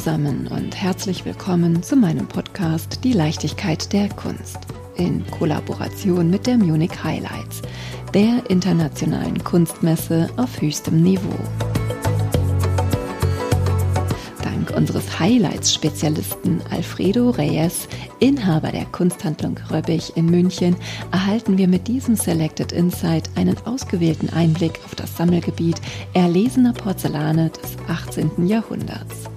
zusammen und herzlich willkommen zu meinem Podcast Die Leichtigkeit der Kunst in Kollaboration mit der Munich Highlights, der internationalen Kunstmesse auf höchstem Niveau. Dank unseres Highlights-Spezialisten Alfredo Reyes, Inhaber der Kunsthandlung Röbbig in München, erhalten wir mit diesem Selected Insight einen ausgewählten Einblick auf das Sammelgebiet erlesener Porzellane des 18. Jahrhunderts.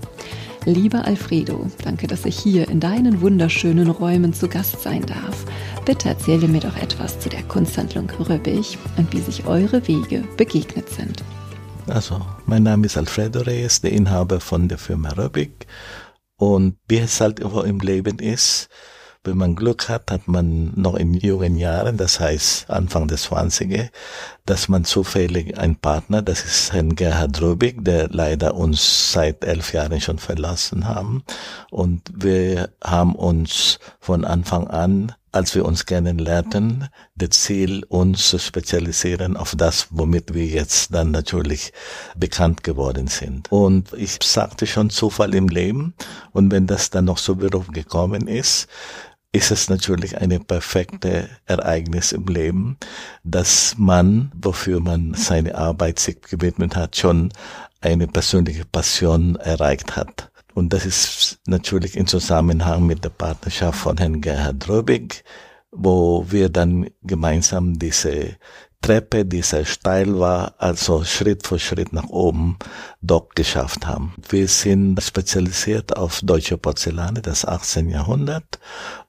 Lieber Alfredo, danke, dass ich hier in deinen wunderschönen Räumen zu Gast sein darf. Bitte erzähle mir doch etwas zu der Kunsthandlung Röbbig und wie sich eure Wege begegnet sind. Also, mein Name ist Alfredo Reyes, der Inhaber von der Firma Röbbig. Und wie es halt im Leben ist, wenn man Glück hat, hat man noch in jungen Jahren, das heißt Anfang des 20er, dass man zufällig einen Partner, das ist Herrn Gerhard Rübig, der leider uns seit elf Jahren schon verlassen haben. Und wir haben uns von Anfang an als wir uns kennenlernten, das Ziel, uns zu spezialisieren auf das, womit wir jetzt dann natürlich bekannt geworden sind. Und ich sagte schon Zufall im Leben. Und wenn das dann noch so Beruf gekommen ist, ist es natürlich eine perfekte Ereignis im Leben, dass man, wofür man seine Arbeit sich gewidmet hat, schon eine persönliche Passion erreicht hat. Und das ist natürlich in Zusammenhang mit der Partnerschaft von Herrn Gerhard Röbig, wo wir dann gemeinsam diese Treppe, die sehr steil war, also Schritt für Schritt nach oben dort geschafft haben. Wir sind spezialisiert auf deutsche Porzellane des 18. Jahrhundert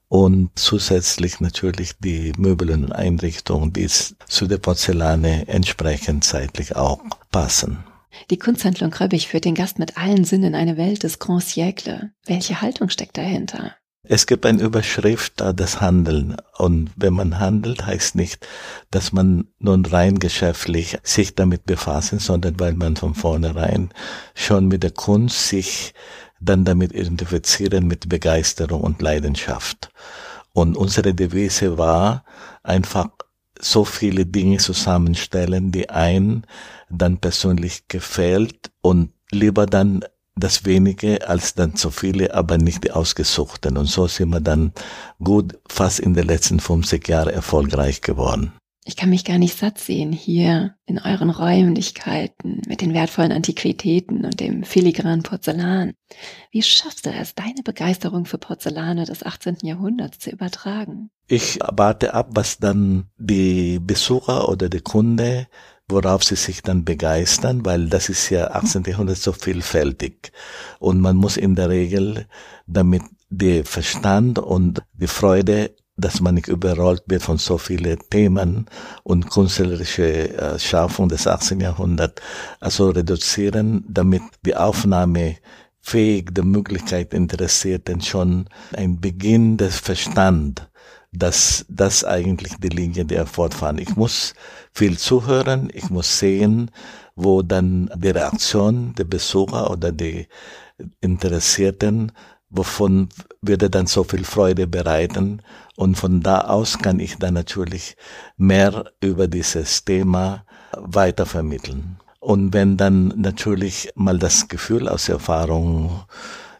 und zusätzlich natürlich die Möbel und Einrichtungen, die zu der Porzellane entsprechend zeitlich auch passen. Die Kunsthandlung Röbbig führt den Gast mit allen Sinnen in eine Welt des Grand Siècle. Welche Haltung steckt dahinter? Es gibt eine Überschrift, das Handeln. Und wenn man handelt, heißt nicht, dass man nun rein geschäftlich sich damit befassen, sondern weil man von vornherein schon mit der Kunst sich dann damit identifizieren mit Begeisterung und Leidenschaft. Und unsere Devise war einfach so viele Dinge zusammenstellen, die ein dann persönlich gefällt und lieber dann das wenige als dann zu viele, aber nicht die ausgesuchten. Und so sind wir dann gut fast in den letzten 50 Jahren erfolgreich geworden. Ich kann mich gar nicht satt sehen hier in euren Räumlichkeiten mit den wertvollen Antiquitäten und dem filigranen Porzellan. Wie schaffst du es, deine Begeisterung für Porzellane des 18. Jahrhunderts zu übertragen? Ich warte ab, was dann die Besucher oder die Kunde worauf sie sich dann begeistern, weil das ist ja 18. Jahrhundert so vielfältig. Und man muss in der Regel damit der Verstand und die Freude dass man nicht überrollt wird von so vielen Themen und künstlerische äh, Schaffung des 18. Jahrhunderts, also reduzieren, damit die Aufnahme fähig der Möglichkeit Interessierten schon ein Beginn des Verstand dass das eigentlich die Linie der fortfahren. Ich muss viel zuhören, ich muss sehen, wo dann die Reaktion der Besucher oder die Interessierten, wovon würde dann so viel Freude bereiten. Und von da aus kann ich dann natürlich mehr über dieses Thema weitervermitteln. Und wenn dann natürlich mal das Gefühl aus Erfahrung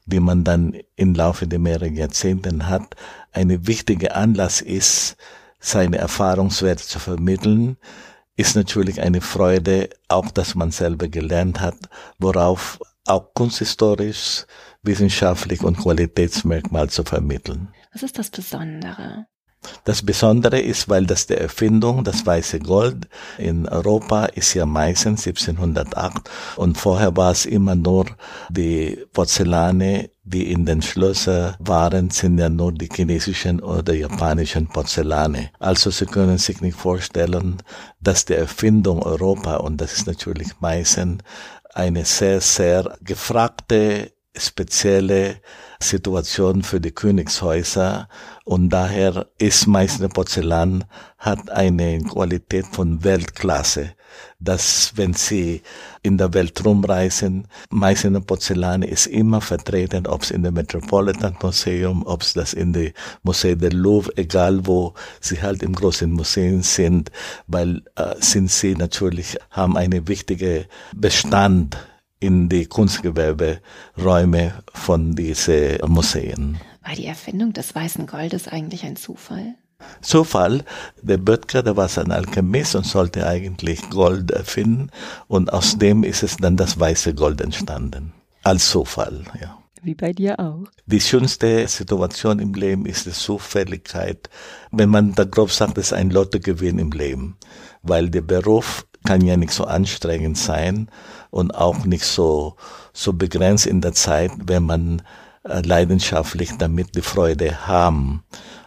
die man dann im Laufe der mehreren Jahrzehnten hat, eine wichtige Anlass ist, seine Erfahrungswerte zu vermitteln, ist natürlich eine Freude, auch dass man selber gelernt hat, worauf auch kunsthistorisch, wissenschaftlich und Qualitätsmerkmal zu vermitteln. Was ist das Besondere? Das Besondere ist, weil das der Erfindung, das weiße Gold in Europa ist ja meistens 1708 und vorher war es immer nur die Porzellane, die in den Schlössern waren, sind ja nur die chinesischen oder japanischen Porzellane. Also Sie können sich nicht vorstellen, dass die Erfindung Europa, und das ist natürlich meistens eine sehr, sehr gefragte, spezielle Situation für die Königshäuser und daher ist Meißner Porzellan hat eine Qualität von Weltklasse, dass wenn Sie in der Welt rumreisen, Meißner Porzellan ist immer vertreten, ob es in der Metropolitan Museum, ob es das in der Musée del Louvre, egal wo Sie halt im großen Museum sind, weil äh, sind Sie natürlich haben eine wichtige Bestand in die Kunstgewerberäume von diesen Museen. War die Erfindung des weißen Goldes eigentlich ein Zufall? Zufall, der Böttger, der war ein Alchemist und sollte eigentlich Gold erfinden und aus dem ist es dann das weiße Gold entstanden. Als Zufall, ja. Wie bei dir auch. Die schönste Situation im Leben ist die Zufälligkeit. Wenn man da grob sagt, es ist ein Lottogewinn im Leben. Weil der Beruf kann ja nicht so anstrengend sein und auch nicht so, so begrenzt in der Zeit, wenn man äh, leidenschaftlich damit die Freude haben.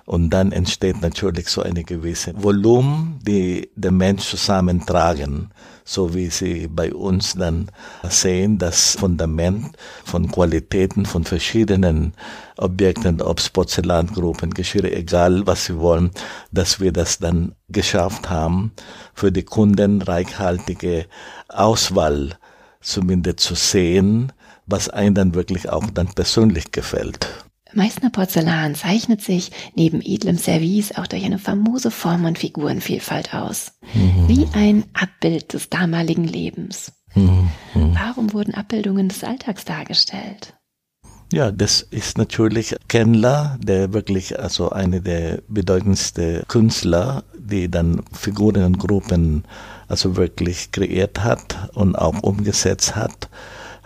Und dann entsteht natürlich so eine gewisse Volumen, die der Mensch zusammentragen, so wie sie bei uns dann sehen, das Fundament von Qualitäten von verschiedenen Objekten, ob es Porzellangruppen, Geschirre, egal was sie wollen, dass wir das dann geschafft haben, für die Kunden reichhaltige Auswahl zumindest zu sehen, was einem dann wirklich auch dann persönlich gefällt. Meißner Porzellan zeichnet sich neben edlem Service auch durch eine famose Form- und Figurenvielfalt aus. Mhm. Wie ein Abbild des damaligen Lebens. Mhm. Warum wurden Abbildungen des Alltags dargestellt? Ja, das ist natürlich Kendler, der wirklich also eine der bedeutendsten Künstler, die dann Figuren und Gruppen also wirklich kreiert hat und auch umgesetzt hat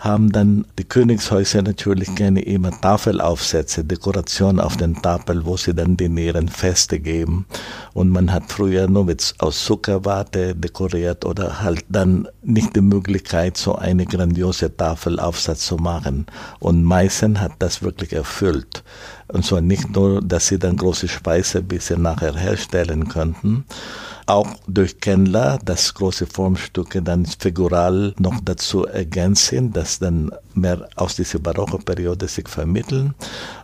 haben dann die Königshäuser natürlich gerne immer Tafelaufsätze, Dekoration auf den Tafel, wo sie dann die näheren Feste geben. Und man hat früher nur mit aus Zuckerwarte dekoriert oder halt dann nicht die Möglichkeit, so eine grandiose Tafelaufsatz zu machen. Und Meißen hat das wirklich erfüllt. Und zwar nicht nur, dass sie dann große Speise bis sie nachher herstellen könnten, auch durch Kendler, dass große Formstücke dann figural noch dazu ergänzen, dass dann mehr aus dieser barocken Periode sich vermitteln.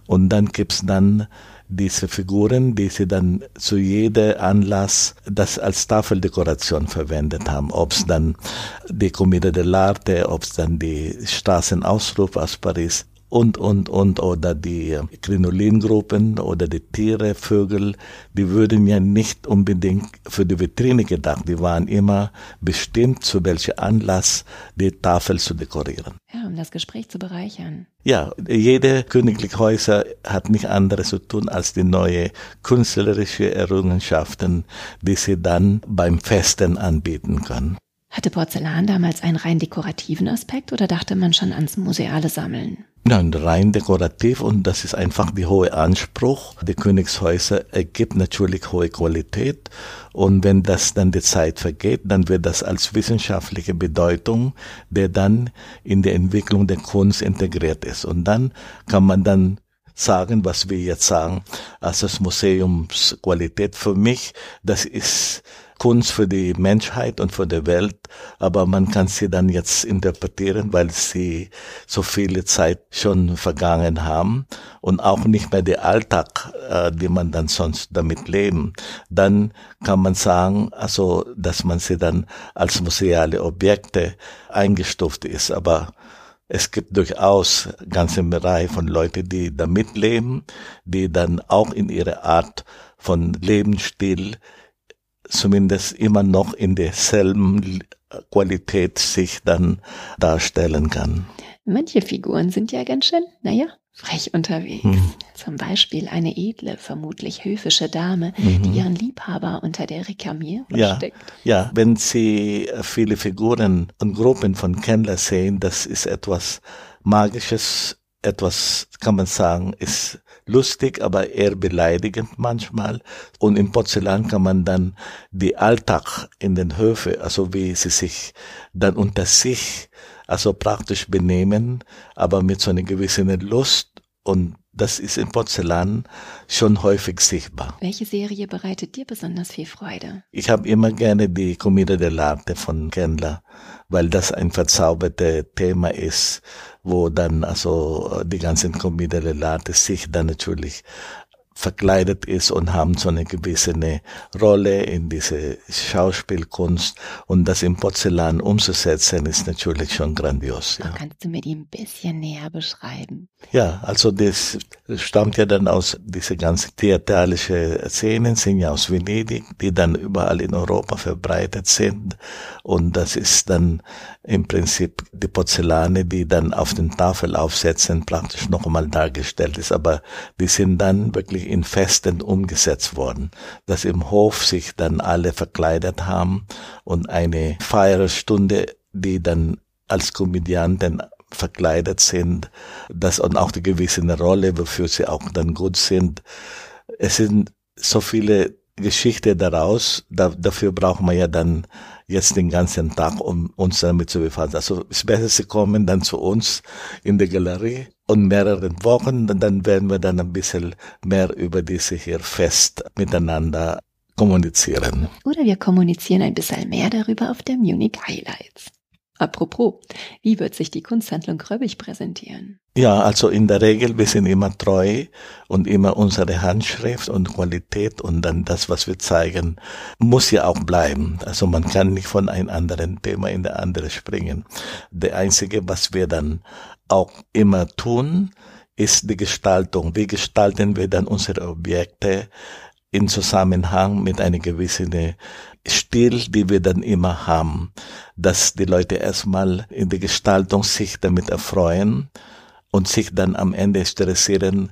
Und dann gibt's dann diese Figuren, die sie dann zu jeder Anlass das als Tafeldekoration verwendet haben. Ob es dann die Commedia dell'arte, ob es dann die Straßenausruf aus Paris und, und, und, oder die Krinolingruppen oder die Tiere, Vögel, die würden ja nicht unbedingt für die Vitrine gedacht. Die waren immer bestimmt, zu welchem Anlass die Tafel zu dekorieren. Ja, um das Gespräch zu bereichern. Ja, jede königliche Häuser hat nicht anderes zu tun als die neue künstlerische Errungenschaften, die sie dann beim Festen anbieten können. Hatte Porzellan damals einen rein dekorativen Aspekt oder dachte man schon ans museale Sammeln? Nein, rein dekorativ und das ist einfach die hohe Anspruch. Die Königshäuser ergibt natürlich hohe Qualität und wenn das dann die Zeit vergeht, dann wird das als wissenschaftliche Bedeutung, der dann in der Entwicklung der Kunst integriert ist. Und dann kann man dann sagen, was wir jetzt sagen, als das Museumsqualität für mich, das ist Kunst für die Menschheit und für die Welt, aber man kann sie dann jetzt interpretieren, weil sie so viele Zeit schon vergangen haben und auch nicht mehr der Alltag, äh, die man dann sonst damit leben. Dann kann man sagen, also, dass man sie dann als museale Objekte eingestuft ist, aber es gibt durchaus ganze Reihe von Leuten, die damit leben, die dann auch in ihrer Art von Lebensstil zumindest immer noch in derselben Qualität sich dann darstellen kann. Manche Figuren sind ja ganz schön, naja, frech unterwegs. Hm. Zum Beispiel eine edle, vermutlich höfische Dame, mhm. die ihren Liebhaber unter der Rekamier versteckt. Ja, ja, wenn Sie viele Figuren und Gruppen von Kendler sehen, das ist etwas Magisches, etwas, kann man sagen, ist lustig, aber eher beleidigend manchmal. Und im Porzellan kann man dann die Alltag in den Höfen, also wie sie sich dann unter sich, also praktisch benehmen, aber mit so einer gewissen Lust und das ist im Porzellan schon häufig sichtbar. Welche Serie bereitet dir besonders viel Freude? Ich habe immer gerne die Commedia dell'arte von Kendler, weil das ein verzaubertes Thema ist, wo dann also die ganzen Commedia dell'arte sich dann natürlich verkleidet ist und haben so eine gewisse eine Rolle in diese Schauspielkunst und das im Porzellan umzusetzen ist natürlich schon grandios. Ja. Kannst du mir die ein bisschen näher beschreiben? Ja, also das stammt ja dann aus diese ganzen theatralische Szenen sind ja aus Venedig, die dann überall in Europa verbreitet sind und das ist dann im Prinzip die Porzellane, die dann auf den Tafel aufsetzen, praktisch noch einmal dargestellt ist, aber die sind dann wirklich in Festen umgesetzt worden, dass im Hof sich dann alle verkleidet haben und eine Feierstunde, die dann als Komödianten verkleidet sind, das und auch die gewisse Rolle, wofür sie auch dann gut sind. Es sind so viele Geschichten daraus, da, dafür braucht man ja dann jetzt den ganzen Tag, um uns damit zu befassen. Also es ist besser, sie kommen dann zu uns in die Galerie und mehreren Wochen, dann werden wir dann ein bisschen mehr über diese hier Fest miteinander kommunizieren. Oder wir kommunizieren ein bisschen mehr darüber auf der Munich Highlights. Apropos, wie wird sich die Kunsthandlung Röbig präsentieren? Ja, also in der Regel, wir sind immer treu und immer unsere Handschrift und Qualität und dann das, was wir zeigen, muss ja auch bleiben. Also man kann nicht von einem anderen Thema in der andere springen. Der einzige, was wir dann auch immer tun, ist die Gestaltung. Wie gestalten wir dann unsere Objekte in Zusammenhang mit einer gewissen Stil, die wir dann immer haben, dass die Leute erstmal in der Gestaltung sich damit erfreuen und sich dann am Ende interessieren,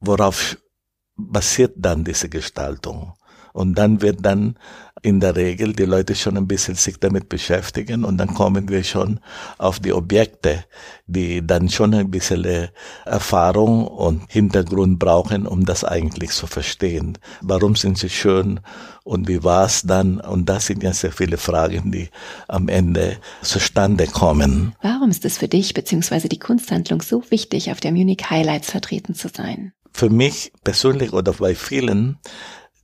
worauf basiert dann diese Gestaltung. Und dann wird dann in der Regel die Leute schon ein bisschen sich damit beschäftigen und dann kommen wir schon auf die Objekte, die dann schon ein bisschen äh, Erfahrung und Hintergrund brauchen, um das eigentlich zu verstehen. Warum sind sie schön und wie war es dann? Und das sind ja sehr viele Fragen, die am Ende zustande kommen. Warum ist es für dich bzw. die Kunsthandlung so wichtig, auf der Munich Highlights vertreten zu sein? Für mich persönlich oder bei vielen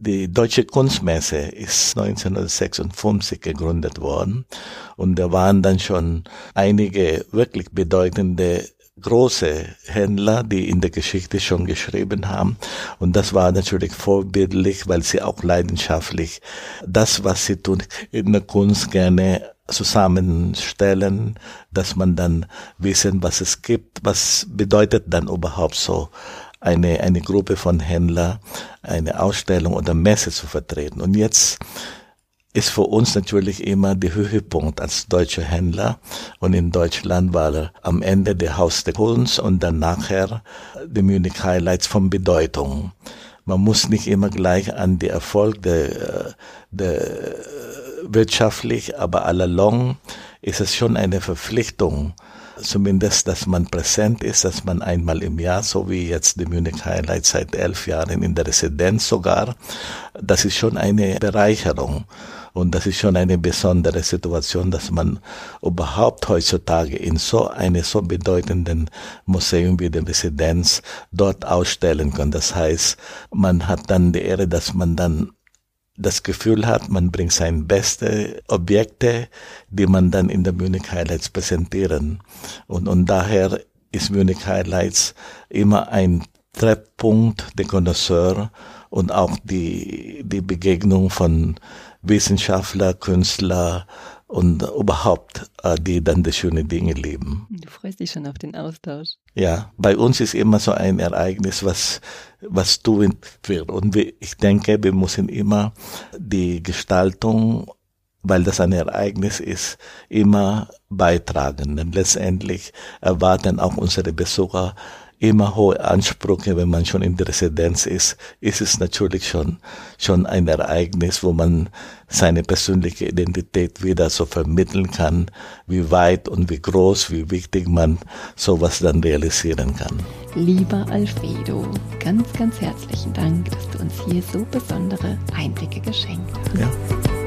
die Deutsche Kunstmesse ist 1956 gegründet worden und da waren dann schon einige wirklich bedeutende große Händler, die in der Geschichte schon geschrieben haben. Und das war natürlich vorbildlich, weil sie auch leidenschaftlich das, was sie tun, in der Kunst gerne zusammenstellen, dass man dann wissen, was es gibt, was bedeutet dann überhaupt so eine, eine Gruppe von Händlern eine Ausstellung oder Messe zu vertreten. Und jetzt ist für uns natürlich immer der Höhepunkt als deutscher Händler. Und in Deutschland war er am Ende der Haus der Kunst und dann nachher die Munich Highlights von Bedeutung. Man muss nicht immer gleich an die Erfolg der, der wirtschaftlich, aber allalong ist es schon eine Verpflichtung, zumindest, dass man präsent ist, dass man einmal im Jahr, so wie jetzt die Munich Highlight seit elf Jahren in der Residenz sogar, das ist schon eine Bereicherung. Und das ist schon eine besondere Situation, dass man überhaupt heutzutage in so einem so bedeutenden Museum wie der Residenz dort ausstellen kann. Das heißt, man hat dann die Ehre, dass man dann das Gefühl hat, man bringt seine beste Objekte, die man dann in der Munich Highlights präsentieren. Und, und daher ist Munich Highlights immer ein Treffpunkt der Connoisseur und auch die, die Begegnung von Wissenschaftler, Künstler, und überhaupt, äh, die dann die schönen Dinge leben. Du freust dich schon auf den Austausch. Ja, bei uns ist immer so ein Ereignis, was, was tun wird. Und ich denke, wir müssen immer die Gestaltung, weil das ein Ereignis ist, immer beitragen. Denn letztendlich erwarten auch unsere Besucher immer hohe Ansprüche, wenn man schon in der Residenz ist, ist es natürlich schon, schon ein Ereignis, wo man seine persönliche Identität wieder so vermitteln kann, wie weit und wie groß, wie wichtig man sowas dann realisieren kann. Lieber Alfredo, ganz, ganz herzlichen Dank, dass du uns hier so besondere Einblicke geschenkt hast. Ja.